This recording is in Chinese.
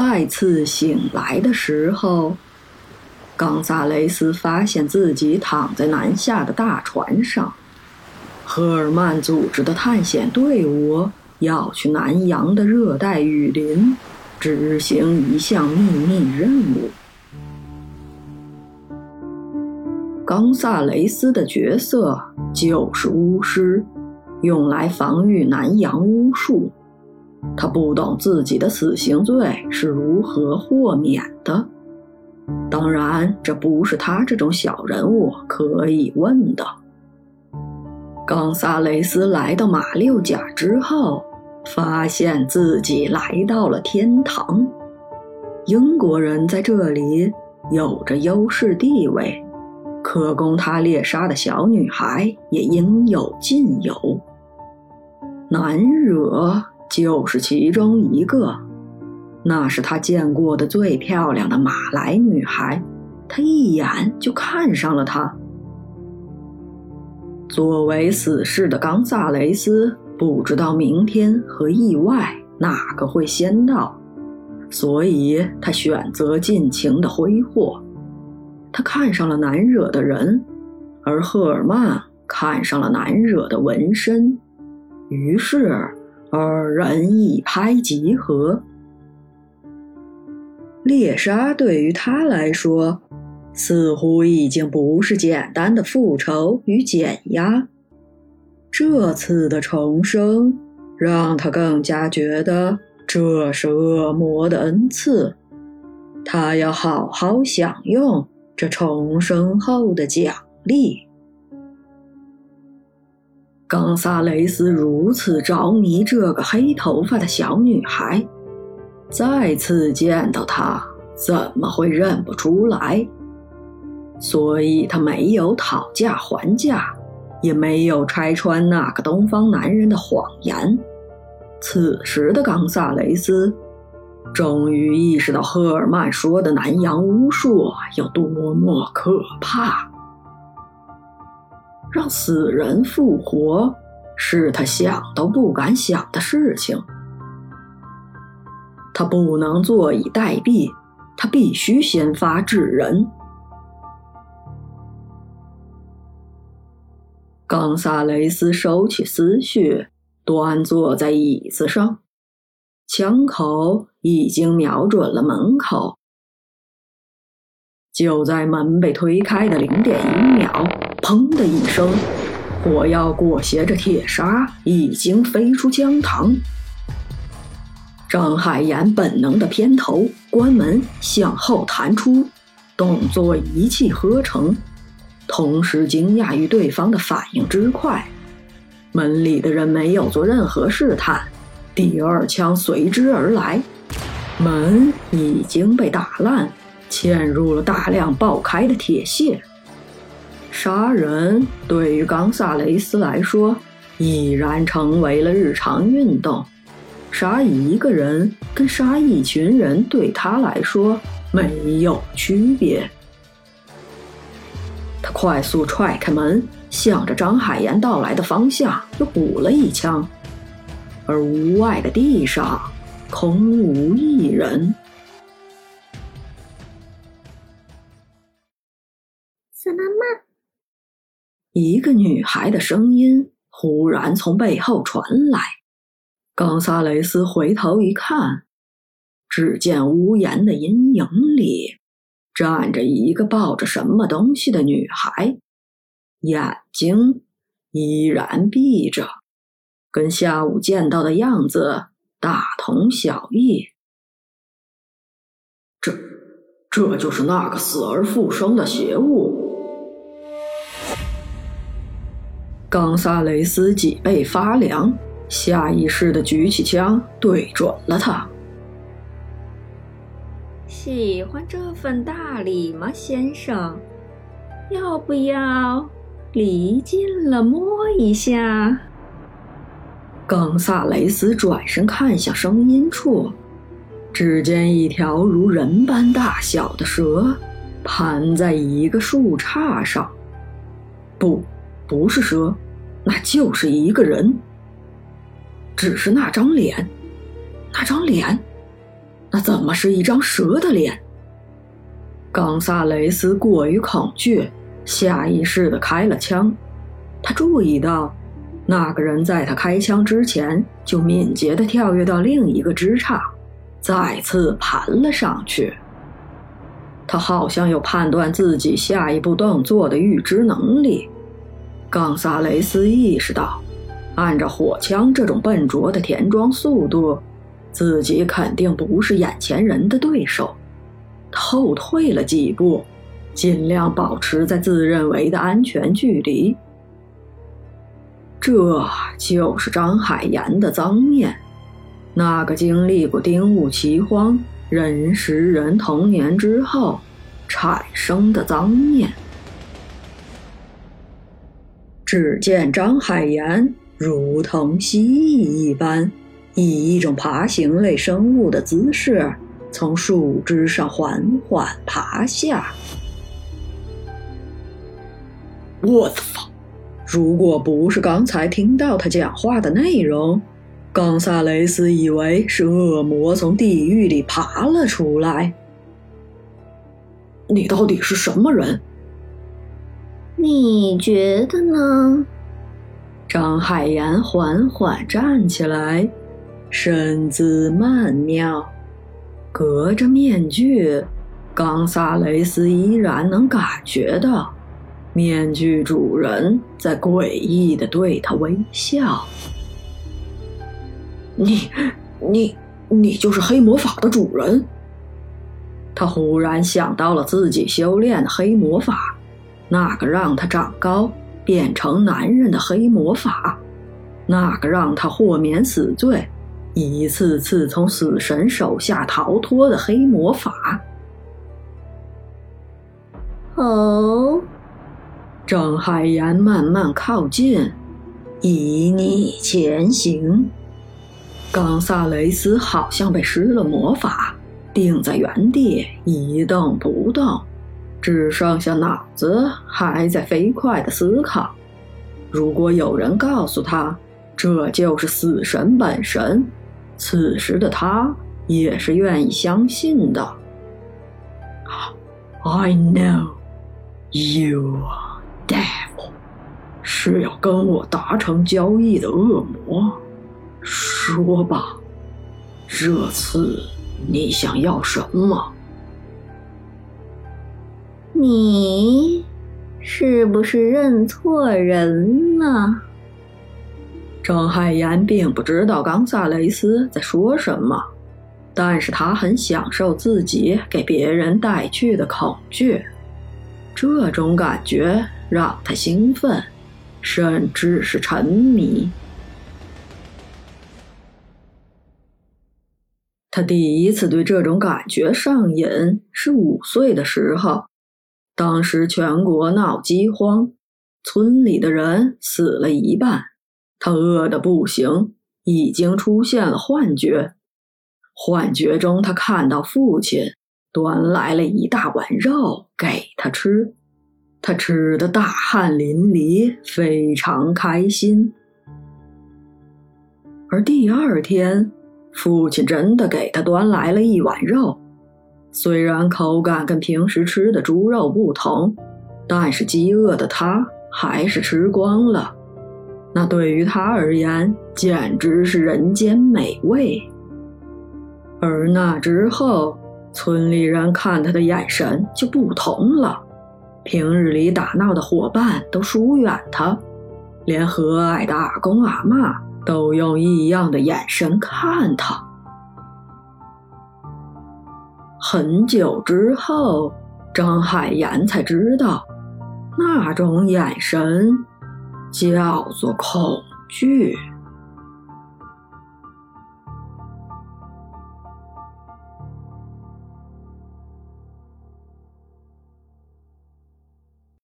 再次醒来的时候，冈萨雷斯发现自己躺在南下的大船上。赫尔曼组织的探险队伍要去南洋的热带雨林，执行一项秘密任务。冈萨雷斯的角色就是巫师，用来防御南洋巫术。他不懂自己的死刑罪是如何豁免的，当然，这不是他这种小人物可以问的。冈萨雷斯来到马六甲之后，发现自己来到了天堂。英国人在这里有着优势地位，可供他猎杀的小女孩也应有尽有。难惹。就是其中一个，那是他见过的最漂亮的马来女孩，他一眼就看上了她。作为死士的冈萨雷斯不知道明天和意外哪个会先到，所以他选择尽情的挥霍。他看上了难惹的人，而赫尔曼看上了难惹的纹身，于是。二人一拍即合。猎杀对于他来说，似乎已经不是简单的复仇与减压。这次的重生让他更加觉得这是恶魔的恩赐，他要好好享用这重生后的奖励。冈萨雷斯如此着迷这个黑头发的小女孩，再次见到她怎么会认不出来？所以他没有讨价还价，也没有拆穿那个东方男人的谎言。此时的冈萨雷斯终于意识到赫尔曼说的南洋巫术有多么可怕。让死人复活，是他想都不敢想的事情。他不能坐以待毙，他必须先发制人。冈萨雷斯收起思绪，端坐在椅子上，枪口已经瞄准了门口。就在门被推开的零点一秒。砰的一声，火药裹挟着铁砂已经飞出江塘。张海岩本能的偏头，关门向后弹出，动作一气呵成，同时惊讶于对方的反应之快。门里的人没有做任何试探，第二枪随之而来，门已经被打烂，嵌入了大量爆开的铁屑。杀人对于冈萨雷斯来说已然成为了日常运动，杀一个人跟杀一群人对他来说没有区别。他快速踹开门，向着张海岩到来的方向又补了一枪，而屋外的地上空无一人。怎么嘛？一个女孩的声音忽然从背后传来，冈萨雷斯回头一看，只见屋檐的阴影里站着一个抱着什么东西的女孩，眼睛依然闭着，跟下午见到的样子大同小异。这，这就是那个死而复生的邪物。冈萨雷斯脊背发凉，下意识的举起枪对准了他。喜欢这份大礼吗，先生？要不要离近了摸一下？冈萨雷斯转身看向声音处，只见一条如人般大小的蛇盘在一个树杈上。不。不是蛇，那就是一个人。只是那张脸，那张脸，那怎么是一张蛇的脸？冈萨雷斯过于恐惧，下意识地开了枪。他注意到，那个人在他开枪之前就敏捷地跳跃到另一个枝杈，再次盘了上去。他好像有判断自己下一步动作的预知能力。冈萨雷斯意识到，按照火枪这种笨拙的填装速度，自己肯定不是眼前人的对手。后退了几步，尽量保持在自认为的安全距离。这就是张海岩的脏面，那个经历过丁戊奇荒、人食人童年之后产生的脏面。只见张海岩如同蜥蜴一般，以一种爬行类生物的姿势从树枝上缓缓爬下。我操！如果不是刚才听到他讲话的内容，冈萨雷斯以为是恶魔从地狱里爬了出来。你到底是什么人？你觉得呢？张海岩缓缓站起来，身姿曼妙，隔着面具，冈萨雷斯依然能感觉到。面具主人在诡异的对他微笑。你，你，你就是黑魔法的主人。他忽然想到了自己修炼的黑魔法，那个让他长高变成男人的黑魔法，那个让他豁免死罪，一次次从死神手下逃脱的黑魔法。哦。张海岩慢慢靠近，以你前行。冈萨雷斯好像被施了魔法，定在原地一动不动，只剩下脑子还在飞快的思考。如果有人告诉他这就是死神本神，此时的他也是愿意相信的。I know you. devil 是要跟我达成交易的恶魔，说吧，这次你想要什么？你是不是认错人了？张海岩并不知道冈萨雷斯在说什么，但是他很享受自己给别人带去的恐惧，这种感觉。让他兴奋，甚至是沉迷。他第一次对这种感觉上瘾是五岁的时候，当时全国闹饥荒，村里的人死了一半，他饿得不行，已经出现了幻觉。幻觉中，他看到父亲端来了一大碗肉给他吃。他吃得大汗淋漓，非常开心。而第二天，父亲真的给他端来了一碗肉，虽然口感跟平时吃的猪肉不同，但是饥饿的他还是吃光了。那对于他而言，简直是人间美味。而那之后，村里人看他的眼神就不同了。平日里打闹的伙伴都疏远他，连和蔼的阿公阿妈都用异样的眼神看他。很久之后，张海岩才知道，那种眼神叫做恐惧。